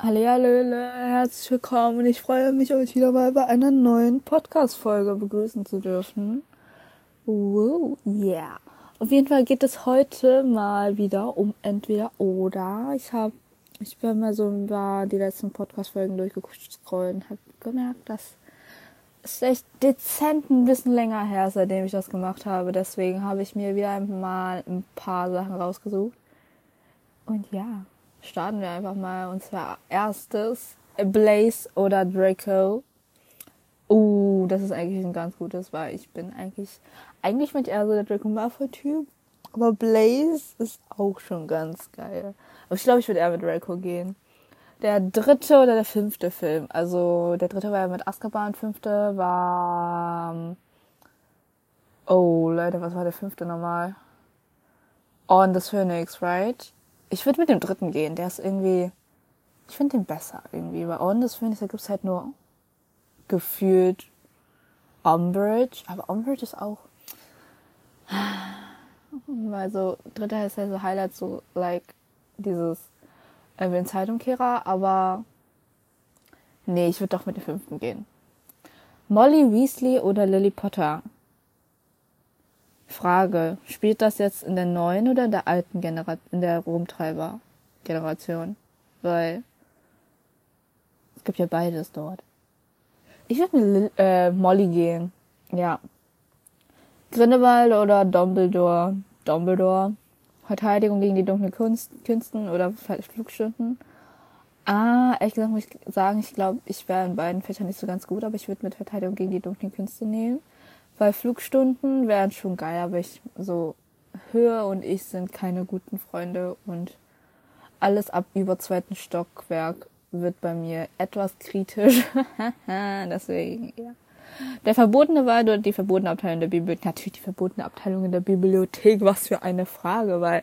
Hallihallöle, herzlich willkommen ich freue mich, euch wieder mal bei einer neuen Podcast-Folge begrüßen zu dürfen. Wow, yeah. Auf jeden Fall geht es heute mal wieder um entweder oder. Ich habe, ich bin mal so über die letzten Podcast-Folgen durchgescrollt und habe gemerkt, dass es echt dezent ein bisschen länger her, seitdem ich das gemacht habe. Deswegen habe ich mir wieder mal ein paar Sachen rausgesucht. Und ja, starten wir einfach mal. Und zwar erstes Blaze oder Draco. Uh, das ist eigentlich ein ganz gutes, weil ich bin eigentlich, eigentlich bin ich eher so der Draco Malfoy Typ. Aber Blaze ist auch schon ganz geil. Aber ich glaube, ich würde eher mit Draco gehen. Der dritte oder der fünfte Film. Also, der dritte war ja mit Azkaban, fünfte war, oh, Leute, was war der fünfte nochmal? On the Phoenix, right? Ich würde mit dem dritten gehen. Der ist irgendwie. Ich finde den besser irgendwie. Bei Ondes finde ich, da gibt's halt nur gefühlt Umbridge. Aber Umbridge ist auch. Weil so, dritter ist ja so Highlight, so like dieses äh, den Zeitumkehrer, aber nee, ich würde doch mit dem fünften gehen. Molly Weasley oder Lily Potter? Frage, spielt das jetzt in der neuen oder in der alten Generation, in der Rumtreiber-Generation? Weil es gibt ja beides dort. Ich würde mit äh, Molly gehen. Ja. Grindelwald oder Dumbledore? Dumbledore. Verteidigung gegen die dunklen Kunst, Künsten oder Flugstunden. Ah, ehrlich gesagt muss ich sagen, ich glaube, ich wäre in beiden Fächern nicht so ganz gut, aber ich würde mit Verteidigung gegen die dunklen Künste nehmen. Weil Flugstunden wären schon geil, aber ich so Höhe und ich sind keine guten Freunde und alles ab über zweiten Stockwerk wird bei mir etwas kritisch. Deswegen, ja. Der verbotene Wald oder die verbotene Abteilung der Bibliothek? Natürlich die verbotene Abteilung in der Bibliothek. Was für eine Frage, weil,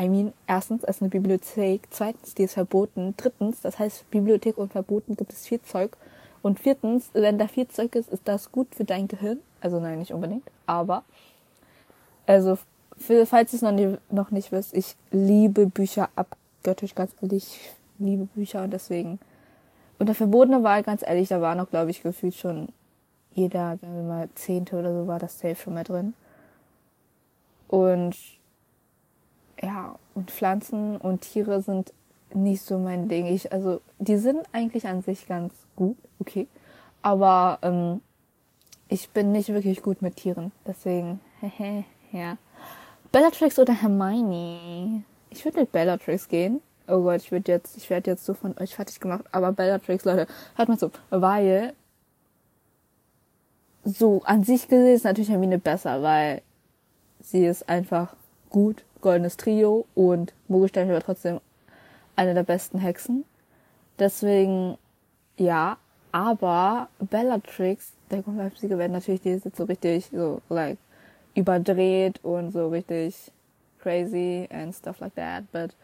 I mean, erstens ist eine Bibliothek, zweitens, die ist verboten, drittens, das heißt, Bibliothek und verboten gibt es viel Zeug. Und viertens, wenn da viel Zeug ist, ist das gut für dein Gehirn. Also nein, nicht unbedingt, aber also für, falls ihr es noch, nie, noch nicht wisst, ich liebe Bücher abgöttisch, ganz ehrlich, ich liebe Bücher und deswegen. Und der verbotene Wahl, ganz ehrlich, da war noch, glaube ich, gefühlt schon jeder, sagen wir mal, Zehnte oder so war das safe schon mal drin. Und ja, und Pflanzen und Tiere sind nicht so mein Ding. Ich, also, die sind eigentlich an sich ganz gut, okay. Aber ähm, ich bin nicht wirklich gut mit Tieren. Deswegen, hehe, ja. Bellatrix oder Hermione? Ich würde mit Bellatrix gehen. Oh Gott, ich würde jetzt, ich werde jetzt so von euch fertig gemacht. Aber Bellatrix, Leute, hört mal zu. Weil, so an sich gesehen ist natürlich Hermine besser, weil sie ist einfach gut, goldenes Trio und Mogelstein war trotzdem eine der besten Hexen. Deswegen, ja, aber Bellatrix, der Sieger werden natürlich die jetzt so richtig so like überdreht und so richtig crazy and stuff like that. But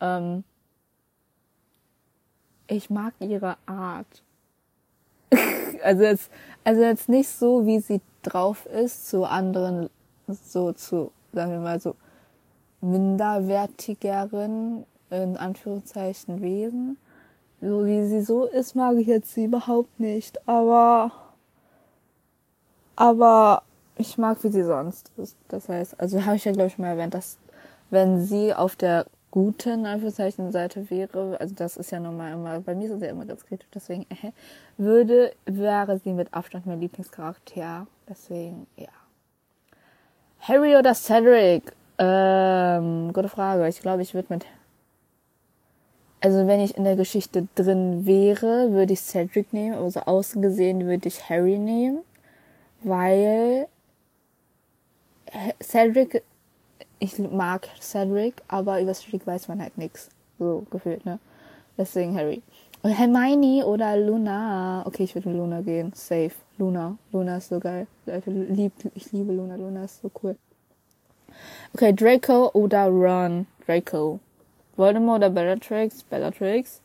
um, ich mag ihre Art. also jetzt, also jetzt nicht so, wie sie drauf ist, zu anderen, so zu, sagen wir mal so, minderwertigeren, in Anführungszeichen, Wesen so wie sie so ist, mag ich jetzt sie überhaupt nicht. Aber, aber ich mag, wie sie sonst ist. Das heißt, also habe ich ja, glaube ich, mal erwähnt, dass wenn sie auf der guten Anführungszeichen Seite wäre, also das ist ja normal immer, bei mir ist sie ja immer ganz kritisch, deswegen äh, würde, wäre sie mit Abstand mein Lieblingscharakter. Deswegen, ja. Harry oder Cedric? Ähm, gute Frage. Ich glaube, ich würde mit also wenn ich in der Geschichte drin wäre, würde ich Cedric nehmen, aber so außen gesehen würde ich Harry nehmen, weil Cedric, ich mag Cedric, aber über Cedric weiß man halt nichts, so gefühlt, ne? Deswegen Harry. Und Hermione oder Luna. Okay, ich würde mit Luna gehen. Safe. Luna. Luna ist so geil. Leute, lieb, ich liebe Luna. Luna ist so cool. Okay, Draco oder Ron. Draco. Voldemort oder Bellatrix? Bellatrix.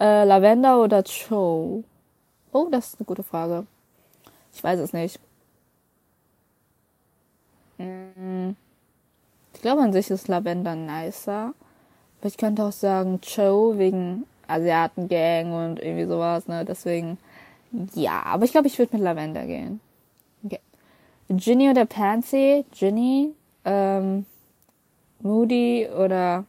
Äh, Lavender oder Cho? Oh, das ist eine gute Frage. Ich weiß es nicht. Hm. Ich glaube an sich ist Lavender nicer. Aber ich könnte auch sagen Cho wegen Asiaten-Gang und irgendwie sowas, ne? Deswegen, ja, aber ich glaube, ich würde mit Lavender gehen. Okay. Ginny oder Pansy? Ginny, ähm, Moody oder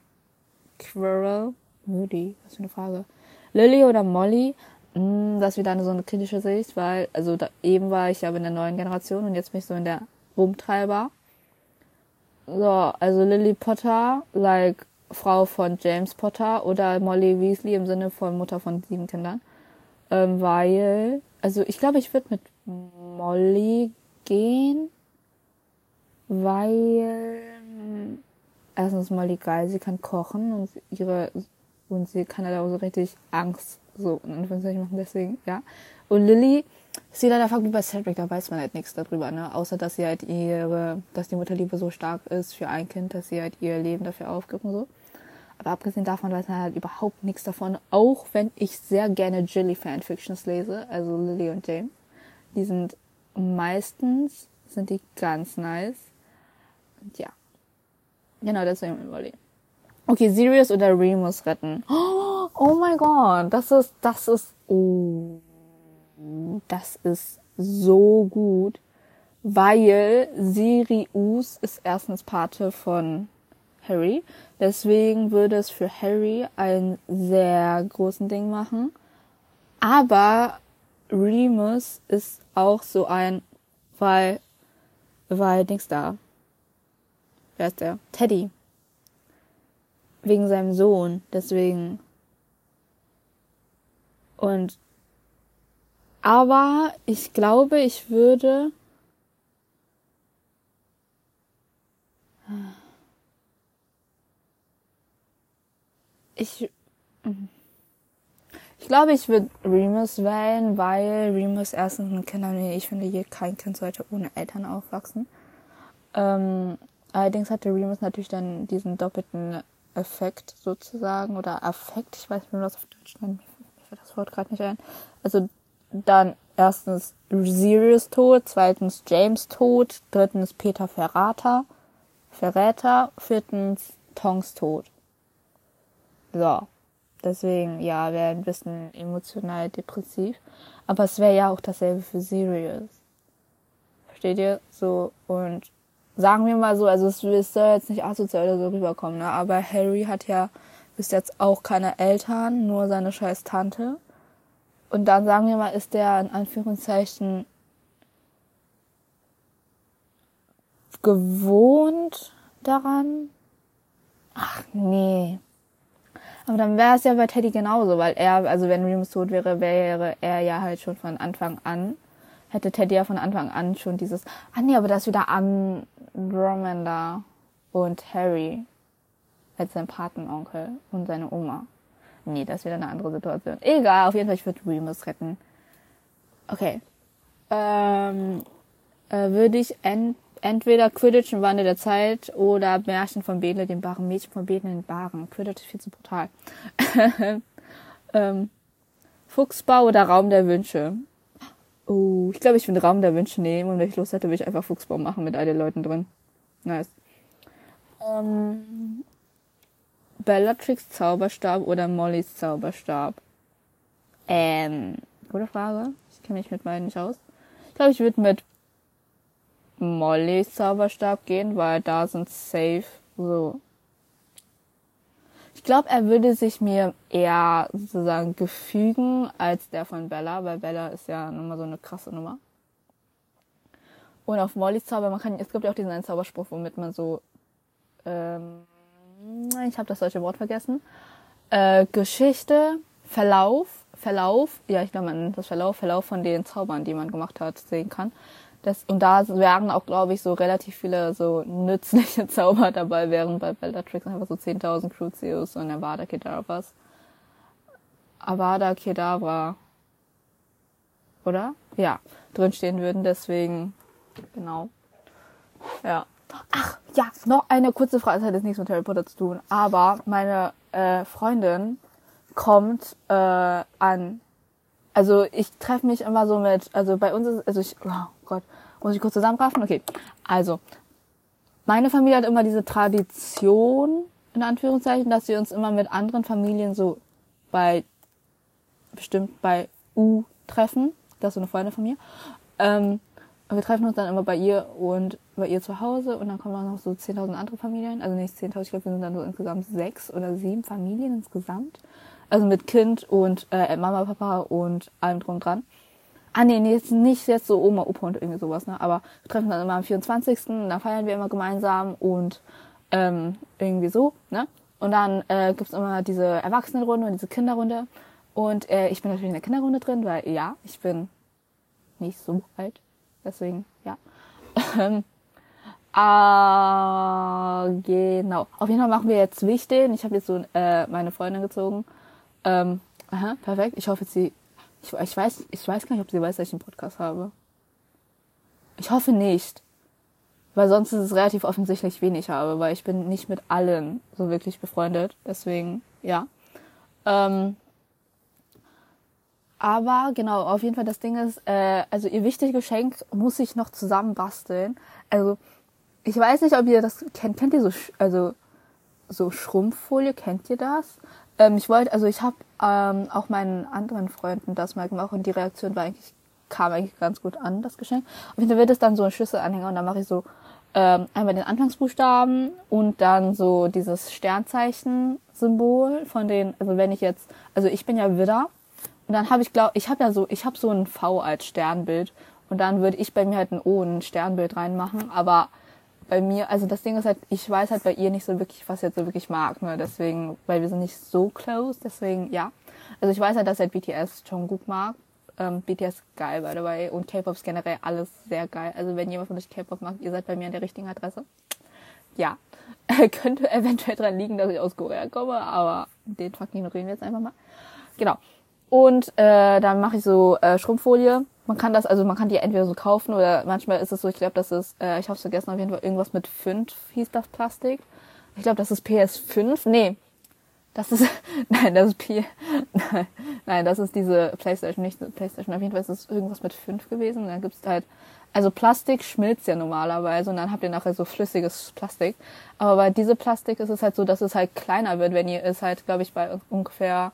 Quirrell? Moody, was für eine Frage. Lily oder Molly? Hm, das ist wieder eine so eine kritische Sicht, weil, also da, eben war ich ja in der neuen Generation und jetzt bin ich so in der Rumtreiber. So, also Lily Potter, like Frau von James Potter oder Molly Weasley im Sinne von Mutter von sieben Kindern. Ähm, weil, also ich glaube, ich würde mit Molly gehen, weil erstens Molly geil, sie kann kochen und ihre und sie kann halt auch so richtig Angst so in Anführungszeichen machen, deswegen, ja. Und Lilly ist sie leider wie bei Cedric, da weiß man halt nichts darüber, ne? Außer dass sie halt ihre, dass die Mutterliebe so stark ist für ein Kind, dass sie halt ihr Leben dafür aufgibt und so. Aber abgesehen davon weiß man halt überhaupt nichts davon, auch wenn ich sehr gerne Jilly Fanfictions lese, also Lily und James. Die sind meistens, sind die ganz nice. Und ja. Genau, deswegen überlegen. Okay, Sirius oder Remus retten. Oh, oh mein Gott, das ist, das ist, oh, das ist so gut, weil Sirius ist erstens Pate von Harry. Deswegen würde es für Harry einen sehr großen Ding machen. Aber Remus ist auch so ein, weil, weil Dings da. Wer ist der? Teddy wegen seinem Sohn, deswegen. Und aber ich glaube, ich würde ich ich glaube, ich würde Remus wählen, weil Remus erstens ein Kind, nee, ich finde, kein Kind sollte ohne Eltern aufwachsen. Ähm, allerdings hatte Remus natürlich dann diesen doppelten Effekt sozusagen oder Affekt, ich weiß nicht, wie man auf Deutsch nennt, mir fällt das Wort gerade nicht ein. Also dann erstens Sirius tot, zweitens James tot, drittens Peter Verrater, Verräter, viertens Tongs tot. So. Deswegen, ja, wäre ein bisschen emotional depressiv. Aber es wäre ja auch dasselbe für Sirius. Versteht ihr? So, und sagen wir mal so, also es, es soll jetzt nicht asozial oder so rüberkommen, ne? aber Harry hat ja bis jetzt auch keine Eltern, nur seine scheiß Tante. Und dann sagen wir mal, ist der in Anführungszeichen gewohnt daran? Ach nee. Aber dann wäre es ja bei Teddy genauso, weil er, also wenn Remus tot wäre, wäre er ja halt schon von Anfang an hätte Teddy ja von Anfang an schon dieses, ah nee, aber das wieder Andromeda und Harry als sein Patenonkel und seine Oma. Nee, das ist wieder eine andere Situation. Egal, auf jeden Fall, ich würde Remus retten. Okay. Ähm, äh, würde ich ent entweder Quidditch im Wandel der Zeit oder Märchen von Bele, dem Baren, Mädchen von Bele in den Baren. Quidditch ist viel zu brutal. ähm, Fuchsbau oder Raum der Wünsche. Oh, ich glaube, ich würde Raum der Wünsche nehmen und wenn ich Lust hätte, würde ich einfach Fuchsbaum machen mit all den Leuten drin. Nice. Ähm, Bellatrix Zauberstab oder Mollys Zauberstab? Ähm, gute Frage. Ich kenne mich mit beiden nicht aus. Ich glaube, ich würde mit Mollys Zauberstab gehen, weil da sind safe so glaube, er würde sich mir eher sozusagen gefügen als der von Bella, weil Bella ist ja nochmal so eine krasse Nummer. Und auf Mollys Zauber, man kann, es gibt ja auch diesen einen Zauberspruch, womit man so, ähm, ich habe das deutsche Wort vergessen, äh, Geschichte, Verlauf, Verlauf, ja, ich glaube, man nennt das Verlauf, Verlauf von den Zaubern, die man gemacht hat, sehen kann. Das, und da wären auch, glaube ich, so relativ viele so nützliche Zauber dabei, während bei Bellatrix einfach so 10.000 Crucius und Avada Kedavras. Avada Kedavra. Oder? Ja, drinstehen würden, deswegen, genau. Ja. Ach, ja, noch eine kurze Frage, das hat jetzt nichts mit Harry Potter zu tun, aber meine äh, Freundin kommt äh, an also ich treffe mich immer so mit, also bei uns ist, also ich, oh Gott, muss ich kurz zusammenraffen? Okay, also meine Familie hat immer diese Tradition, in Anführungszeichen, dass wir uns immer mit anderen Familien so bei bestimmt bei U treffen. Das ist so eine Freundin von mir. Ähm, wir treffen uns dann immer bei ihr und bei ihr zu Hause und dann kommen auch noch so 10.000 andere Familien. Also nicht 10.000, ich glaube, wir sind dann so insgesamt sechs oder sieben Familien insgesamt. Also mit Kind und äh, Mama, Papa und allem drum dran. Ah nee, nee, jetzt nicht jetzt so Oma, Opa und irgendwie sowas, ne? Aber wir treffen dann immer am 24. Da feiern wir immer gemeinsam und ähm, irgendwie so, ne? Und dann äh, gibt's immer diese Erwachsenenrunde und diese Kinderrunde. Und äh, ich bin natürlich in der Kinderrunde drin, weil ja, ich bin nicht so alt. Deswegen, ja. ah, genau. Auf jeden Fall machen wir jetzt Wichteln. Ich habe jetzt so äh, meine Freundin gezogen. Ähm, aha, perfekt. Ich hoffe, sie. Ich, ich, weiß, ich weiß gar nicht, ob sie weiß, dass ich einen Podcast habe. Ich hoffe nicht. Weil sonst ist es relativ offensichtlich, wen ich habe, weil ich bin nicht mit allen so wirklich befreundet. Deswegen, ja. Ähm, aber genau, auf jeden Fall das Ding ist, äh, also ihr wichtiges Geschenk muss ich noch zusammen basteln. Also ich weiß nicht, ob ihr das kennt. Kennt ihr so also so Schrumpffolie? Kennt ihr das? Ähm, ich wollte, also ich habe ähm, auch meinen anderen Freunden das mal gemacht und die Reaktion war eigentlich kam eigentlich ganz gut an das Geschenk. Auf jeden Fall wird es dann so ein Schlüsselanhänger und dann mache ich so ähm, einmal den Anfangsbuchstaben und dann so dieses Sternzeichen-Symbol von den, also wenn ich jetzt, also ich bin ja Widder und dann habe ich glaube, ich habe ja so, ich habe so ein V als Sternbild und dann würde ich bei mir halt ein O ein Sternbild reinmachen, aber bei mir, also das Ding ist halt, ich weiß halt bei ihr nicht so wirklich, was sie jetzt so wirklich mag, ne? Deswegen, weil wir sind nicht so close, deswegen ja. Also ich weiß halt, dass er BTS Jungkook mag. Ähm, BTS geil, by the way. Und K-Pop ist generell alles sehr geil. Also wenn jemand von euch K-Pop mag, ihr seid bei mir an der richtigen Adresse. Ja. Könnte eventuell dran liegen, dass ich aus Korea komme, aber den Fakt ignorieren wir jetzt einfach mal. Genau. Und äh, dann mache ich so äh, Schrumpffolie. Man kann das, also man kann die entweder so kaufen oder manchmal ist es so, ich glaube, das ist, äh, ich habe vergessen, auf jeden Fall irgendwas mit 5 hieß das Plastik. Ich glaube, das ist PS5. Nee, das ist, nein, das ist P, nein, nein, das ist diese Playstation, nicht Playstation. Auf jeden Fall ist es irgendwas mit 5 gewesen. Und dann gibt's halt, also Plastik schmilzt ja normalerweise und dann habt ihr nachher so flüssiges Plastik. Aber bei diese Plastik ist es halt so, dass es halt kleiner wird, wenn ihr es halt, glaube ich, bei ungefähr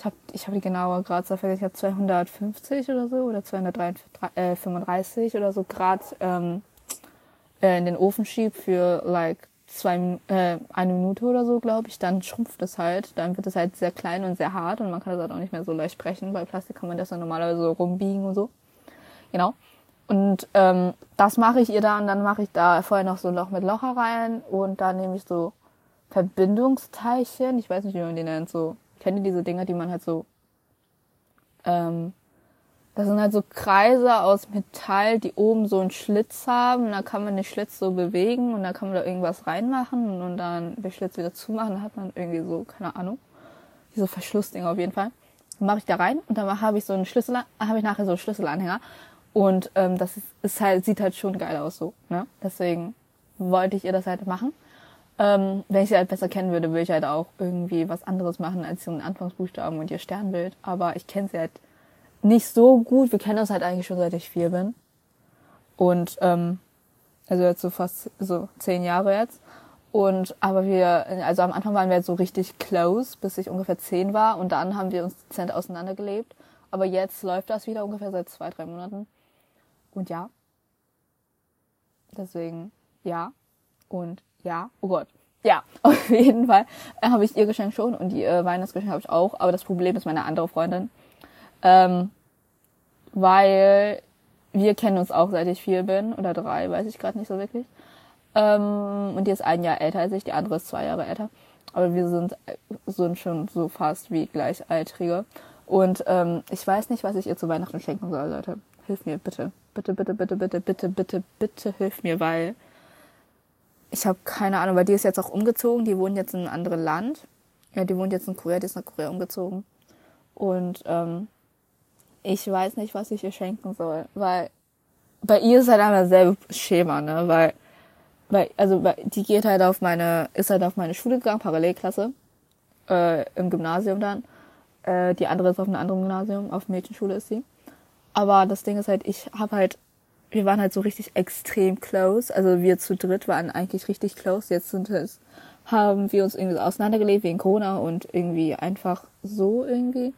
ich habe ich hab die genaue Gradzahl vergessen, ich habe 250 oder so oder 235 äh, oder so Grad ähm, äh, in den Ofen schieb für like zwei, äh, eine Minute oder so, glaube ich, dann schrumpft es halt. Dann wird es halt sehr klein und sehr hart und man kann das halt auch nicht mehr so leicht brechen. Bei Plastik kann man das dann normalerweise so rumbiegen und so. Genau. Und ähm, das mache ich ihr dann. Dann mache ich da vorher noch so ein Loch mit Locher rein und dann nehme ich so Verbindungsteilchen. Ich weiß nicht, wie man die nennt. So Kennt ihr diese Dinger, die man halt so, ähm, das sind halt so Kreise aus Metall, die oben so einen Schlitz haben. Und da kann man den Schlitz so bewegen und da kann man da irgendwas reinmachen und dann den Schlitz wieder zumachen. Dann hat man irgendwie so, keine Ahnung, diese Verschlussdinger auf jeden Fall. Dann mache ich da rein und dann habe ich so einen Schlüssel, habe ich nachher so einen Schlüsselanhänger. Und ähm, das ist, ist halt, sieht halt schon geil aus so. Ne? Deswegen wollte ich ihr das halt machen. Ähm, wenn ich sie halt besser kennen würde, würde ich halt auch irgendwie was anderes machen als ihren Anfangsbuchstaben und ihr Sternbild. Aber ich kenne sie halt nicht so gut. Wir kennen uns halt eigentlich schon seit ich vier bin. Und ähm, also jetzt so fast so zehn Jahre jetzt. Und aber wir, also am Anfang waren wir halt so richtig close, bis ich ungefähr zehn war. Und dann haben wir uns dezent auseinandergelebt. Aber jetzt läuft das wieder ungefähr seit zwei, drei Monaten. Und ja. Deswegen ja. Und ja, oh Gott. Ja, auf jeden Fall äh, habe ich ihr Geschenk schon und die äh, Weihnachtsgeschenk habe ich auch. Aber das Problem ist meine andere Freundin. Ähm, weil wir kennen uns auch seit ich vier bin oder drei, weiß ich gerade nicht so wirklich. Ähm, und die ist ein Jahr älter als ich, die andere ist zwei Jahre älter. Aber wir sind, äh, sind schon so fast wie Gleichaltrige. Und ähm, ich weiß nicht, was ich ihr zu Weihnachten schenken soll, Leute. Hilf mir, bitte. Bitte, bitte, bitte, bitte, bitte, bitte, bitte hilf mir, weil ich habe keine Ahnung, weil die ist jetzt auch umgezogen, die wohnt jetzt in einem anderen Land. Ja, die wohnt jetzt in Korea, die ist nach Korea umgezogen. Und ähm, ich weiß nicht, was ich ihr schenken soll, weil bei ihr ist halt einmal dasselbe Schema, ne, weil, weil also weil, die geht halt auf meine, ist halt auf meine Schule gegangen, Parallelklasse, äh, im Gymnasium dann. Äh, die andere ist auf einem anderen Gymnasium, auf Mädchenschule ist sie. Aber das Ding ist halt, ich habe halt wir waren halt so richtig extrem close. Also wir zu dritt waren eigentlich richtig close. Jetzt sind es, haben wir uns irgendwie so auseinandergelebt wegen Corona und irgendwie einfach so irgendwie.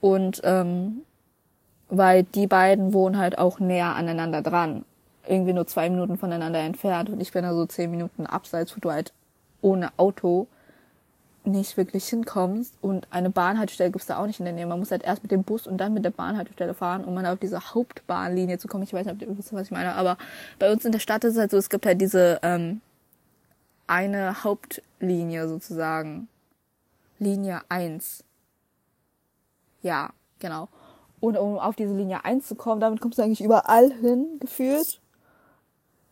Und ähm, weil die beiden wohnen halt auch näher aneinander dran. Irgendwie nur zwei Minuten voneinander entfernt und ich bin da so zehn Minuten abseits, wo du halt ohne Auto nicht wirklich hinkommst und eine Bahnhaltestelle gibt's da auch nicht in der Nähe. Man muss halt erst mit dem Bus und dann mit der Bahnhaltestelle fahren, um mal auf diese Hauptbahnlinie zu kommen. Ich weiß nicht, ob ihr wisst, was ich meine, aber bei uns in der Stadt ist es halt so, es gibt halt diese ähm, eine Hauptlinie sozusagen. Linie 1. Ja, genau. Und um auf diese Linie 1 zu kommen, damit kommst du eigentlich überall hin, gefühlt.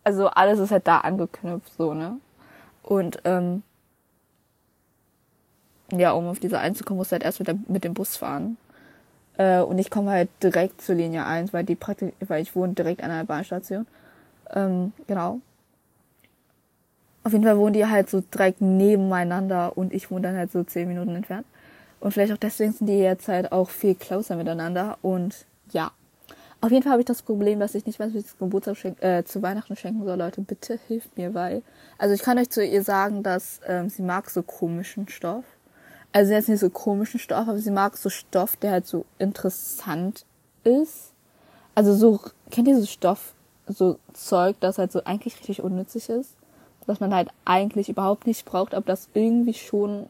Also alles ist halt da angeknüpft, so, ne? Und ähm, ja, um auf diese 1 zu kommen, musst du halt erst mit, der, mit dem Bus fahren. Äh, und ich komme halt direkt zur Linie 1, weil die praktisch, weil ich wohne direkt an einer Bahnstation. Ähm, genau. Auf jeden Fall wohnen die halt so direkt nebeneinander und ich wohne dann halt so 10 Minuten entfernt. Und vielleicht auch deswegen sind die jetzt halt auch viel closer miteinander. Und ja. Auf jeden Fall habe ich das Problem, dass ich nicht weiß, wie ich das Geburtstag äh, zu Weihnachten schenken soll. Leute, bitte hilft mir, weil. Also ich kann euch zu ihr sagen, dass ähm, sie mag so komischen Stoff also jetzt nicht so komischen Stoff, aber sie mag so Stoff, der halt so interessant ist. Also so, kennt ihr so Stoff, so Zeug, das halt so eigentlich richtig unnützig ist? Was man halt eigentlich überhaupt nicht braucht, aber das irgendwie schon,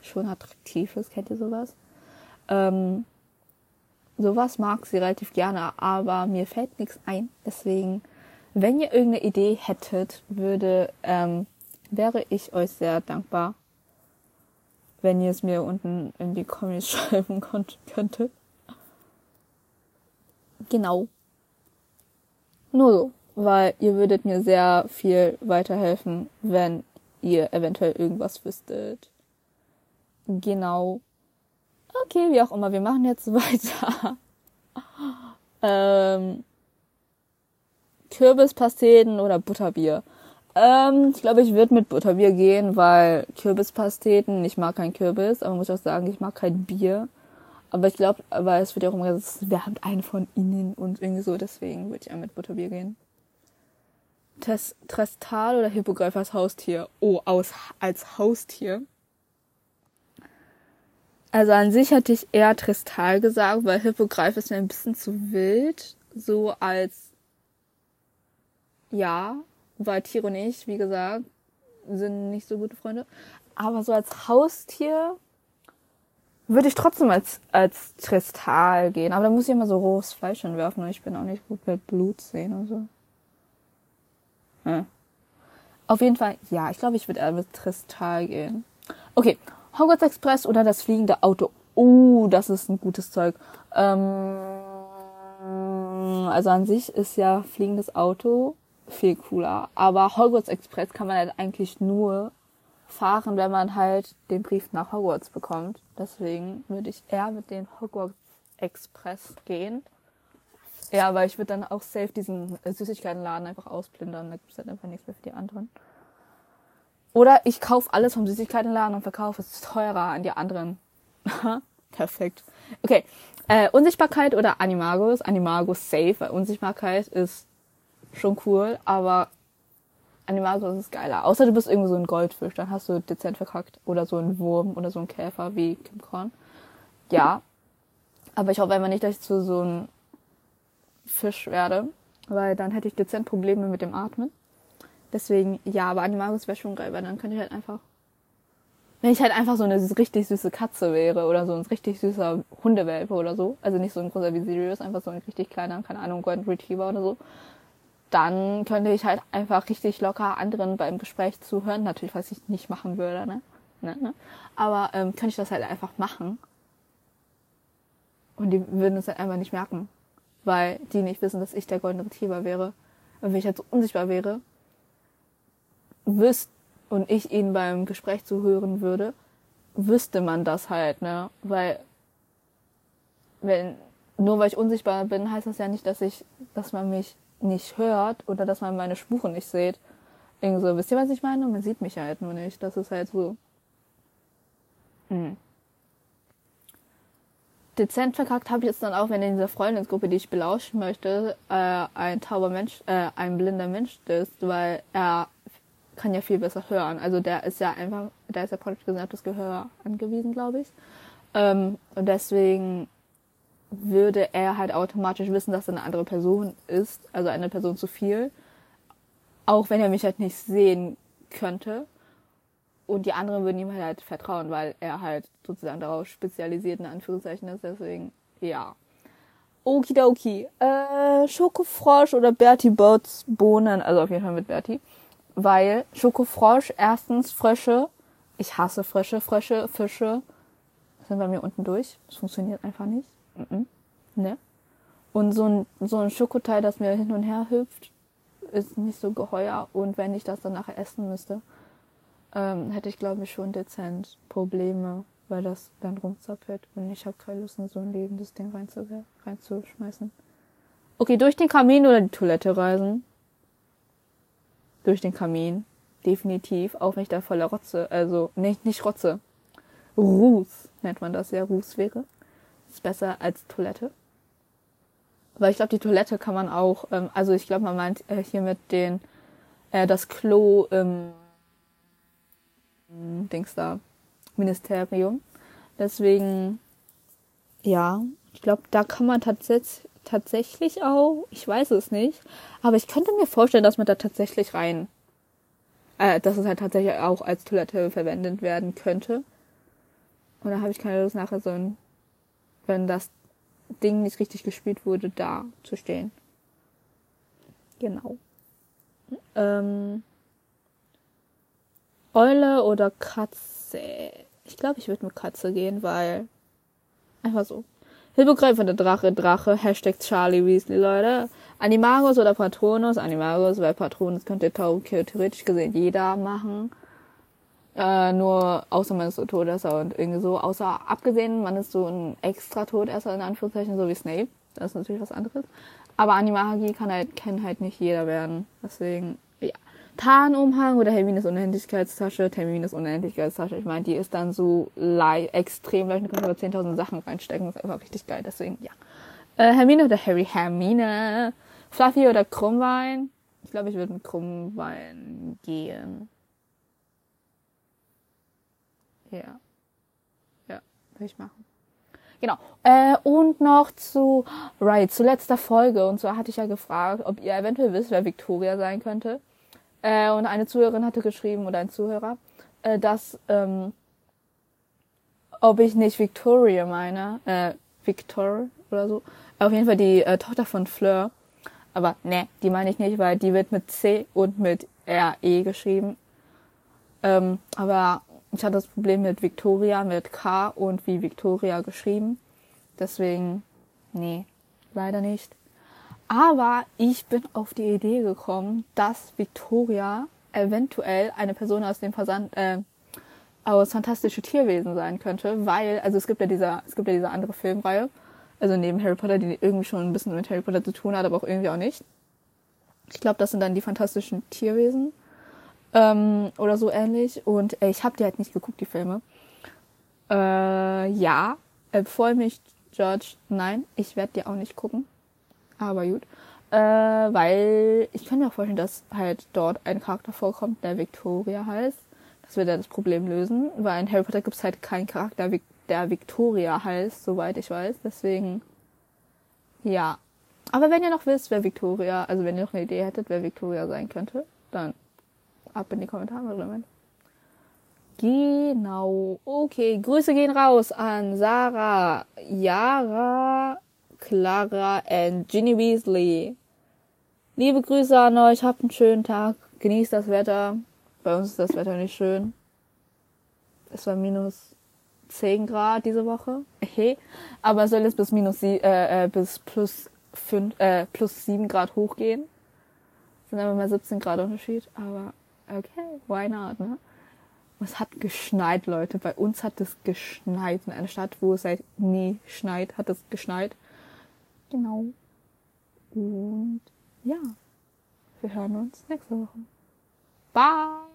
schon attraktiv ist. Kennt ihr sowas? Ähm, sowas mag sie relativ gerne, aber mir fällt nichts ein. Deswegen, wenn ihr irgendeine Idee hättet, würde, ähm, wäre ich euch sehr dankbar wenn ihr es mir unten in die Kommis schreiben könntet. Genau. Nur so, weil ihr würdet mir sehr viel weiterhelfen, wenn ihr eventuell irgendwas wüsstet. Genau. Okay, wie auch immer, wir machen jetzt weiter. ähm, Kürbispasteten oder Butterbier. Ähm, ich glaube, ich würde mit Butterbier gehen, weil Kürbispasteten, ich mag kein Kürbis, aber muss auch sagen, ich mag kein Bier. Aber ich glaube, aber es wird ja auch immer gesagt, es wärmt einen von innen und irgendwie so, deswegen würde ich ja mit Butterbier gehen. Test, Trestal oder Hippogreif als Haustier? Oh, aus, als Haustier. Also an sich hätte ich eher Tristal gesagt, weil Hippogreif ist mir ein bisschen zu wild. So als, ja, weil Tiere und ich, wie gesagt, sind nicht so gute Freunde. Aber so als Haustier würde ich trotzdem als, als Kristall gehen. Aber da muss ich immer so rohes Fleisch hinwerfen und ich bin auch nicht gut mit Blut sehen und so. Hm. Auf jeden Fall, ja, ich glaube, ich würde eher mit Kristall gehen. Okay, Hogwarts Express oder das fliegende Auto. Oh, das ist ein gutes Zeug. Ähm, also an sich ist ja fliegendes Auto viel cooler. Aber Hogwarts Express kann man halt eigentlich nur fahren, wenn man halt den Brief nach Hogwarts bekommt. Deswegen würde ich eher mit dem Hogwarts Express gehen. Ja, aber ich würde dann auch safe diesen Süßigkeitenladen einfach ausplündern. Da gibt's halt einfach nichts mehr für die anderen. Oder ich kaufe alles vom Süßigkeitenladen und verkaufe es teurer an die anderen. Perfekt. Okay. Äh, Unsichtbarkeit oder Animagus? Animagus safe, weil Unsichtbarkeit ist schon cool, aber Animagus ist geiler. Außer du bist irgendwie so ein Goldfisch, dann hast du dezent verkackt. Oder so ein Wurm oder so ein Käfer wie Kim Korn. Ja. Aber ich hoffe einfach nicht, dass ich zu so einem Fisch werde, weil dann hätte ich dezent Probleme mit dem Atmen. Deswegen, ja, aber Animagus wäre schon geil, weil dann könnte ich halt einfach, wenn ich halt einfach so eine richtig süße Katze wäre oder so ein richtig süßer Hundewelpe oder so, also nicht so ein großer wie Sirius, einfach so ein richtig kleiner, keine Ahnung, Golden Retriever oder so, dann könnte ich halt einfach richtig locker anderen beim Gespräch zuhören. Natürlich, was ich nicht machen würde, ne? ne, ne? Aber ähm, könnte ich das halt einfach machen. Und die würden es halt einfach nicht merken. Weil die nicht wissen, dass ich der goldene Retriever wäre. Und wenn ich halt so unsichtbar wäre, wüsst und ich ihnen beim Gespräch zuhören würde, wüsste man das halt, ne? Weil wenn nur weil ich unsichtbar bin, heißt das ja nicht, dass ich, dass man mich nicht hört oder dass man meine Spuren nicht sieht. Irgendwie so, wisst ihr, was ich meine? Man sieht mich halt nur nicht. Das ist halt so. Hm. Dezent verkackt habe ich jetzt dann auch, wenn in dieser Freundesgruppe, die ich belauschen möchte, äh, ein tauber Mensch, äh, ein blinder Mensch ist, weil er kann ja viel besser hören. Also der ist ja einfach, der ist ja praktisch gesagt das Gehör angewiesen, glaube ich. Ähm, und deswegen würde er halt automatisch wissen, dass er eine andere Person ist, also eine Person zu viel. Auch wenn er mich halt nicht sehen könnte. Und die anderen würden ihm halt vertrauen, weil er halt sozusagen darauf spezialisiert, in Anführungszeichen ist. Deswegen, ja. Okidoki. Äh, Schokofrosch oder Bertie Boats Bohnen. Also auf jeden Fall mit Bertie. Weil Schokofrosch, erstens Frösche. Ich hasse Frösche, Frösche, Fische. Sind bei mir unten durch. Das funktioniert einfach nicht. Ne? Und so ein, so ein Schokoteil, das mir hin und her hüpft, ist nicht so geheuer. Und wenn ich das dann nachher essen müsste, ähm, hätte ich, glaube ich, schon dezent Probleme, weil das dann rumzappelt. Und ich habe keine Lust, in so ein lebendes Ding reinzuschmeißen. Okay, durch den Kamin oder die Toilette reisen? Durch den Kamin. Definitiv. Auch wenn ich da voller Rotze, also nicht, nicht Rotze. Ruß nennt man das ja. Ruß wäre. Ist besser als Toilette. Weil ich glaube, die Toilette kann man auch, ähm, also ich glaube, man meint äh, hier mit den, äh, das Klo im Dings da, Ministerium. Deswegen, ja, ich glaube, da kann man tatsächlich tatsächlich auch, ich weiß es nicht, aber ich könnte mir vorstellen, dass man da tatsächlich rein, äh, dass es halt tatsächlich auch als Toilette verwendet werden könnte. Und da habe ich keine Lust nachher so ein, wenn das Ding nicht richtig gespielt wurde, da zu stehen. Genau. Ähm, Eule oder Katze? Ich glaube, ich würde mit Katze gehen, weil einfach so. Hippogreif oder Drache, Drache, Hashtag Charlie Weasley, Leute. Animagus oder Patronus, Animagus, weil Patronus könnte theoretisch gesehen jeder machen. Äh, nur außer man ist so Todesser und irgendwie so. Außer abgesehen, man ist so ein extra Todesser in Anführungszeichen, so wie Snape. Das ist natürlich was anderes. Aber Animagie kann halt, kann halt nicht jeder werden. Deswegen Tarnumhang oder Hermines Unendlichkeitstasche. Hermines Unendlichkeitstasche, ich meine, die ist dann so le extrem leicht, da kannst du über 10.000 Sachen reinstecken, das ist einfach richtig geil, deswegen, ja. Äh, Hermine oder Harry? Hermine. Fluffy oder Krummwein? Ich glaube, ich würde mit Krummwein gehen. Ja. Ja, würde ich machen. Genau. Äh, und noch zu, right, zu letzter Folge. Und zwar hatte ich ja gefragt, ob ihr eventuell wisst, wer Victoria sein könnte. Äh, und eine Zuhörerin hatte geschrieben, oder ein Zuhörer, äh, dass, ähm, ob ich nicht Victoria meine, äh, Victor oder so. Auf jeden Fall die äh, Tochter von Fleur. Aber ne, die meine ich nicht, weil die wird mit C und mit R-E geschrieben. Ähm, aber ich hatte das Problem mit Victoria mit K und wie Victoria geschrieben. Deswegen, nee, leider nicht. Aber ich bin auf die Idee gekommen, dass Victoria eventuell eine Person aus dem Versand, äh, aus Fantastische Tierwesen sein könnte, weil, also es gibt ja dieser, es gibt ja diese andere Filmreihe, also neben Harry Potter, die irgendwie schon ein bisschen mit Harry Potter zu tun hat, aber auch irgendwie auch nicht. Ich glaube, das sind dann die Fantastischen Tierwesen ähm, oder so ähnlich. Und äh, ich habe die halt nicht geguckt, die Filme. Äh, ja, äh, bevor mich George, nein, ich werde die auch nicht gucken aber gut. Äh, weil ich kann mir auch vorstellen, dass halt dort ein Charakter vorkommt, der Victoria heißt. Das wird ja das Problem lösen, weil in Harry Potter gibt es halt keinen Charakter, der Victoria heißt, soweit ich weiß. Deswegen, ja. Aber wenn ihr noch wisst, wer Victoria, also wenn ihr noch eine Idee hättet, wer Victoria sein könnte, dann ab in die Kommentare damit. Genau. Okay, Grüße gehen raus an Sarah, Yara, Clara und Ginny Weasley. Liebe Grüße an euch, habt einen schönen Tag, genießt das Wetter. Bei uns ist das Wetter nicht schön. Es war minus 10 Grad diese Woche. Okay. Aber es soll jetzt bis minus äh, äh, bis plus 5, äh, plus 7 Grad hochgehen. Sind aber mal 17 Grad Unterschied. Aber okay, why not, ne? Es hat geschneit, Leute. Bei uns hat es geschneit. In einer Stadt, wo es seit nie schneit, hat es geschneit. Genau. Und ja, wir hören uns nächste Woche. Bye!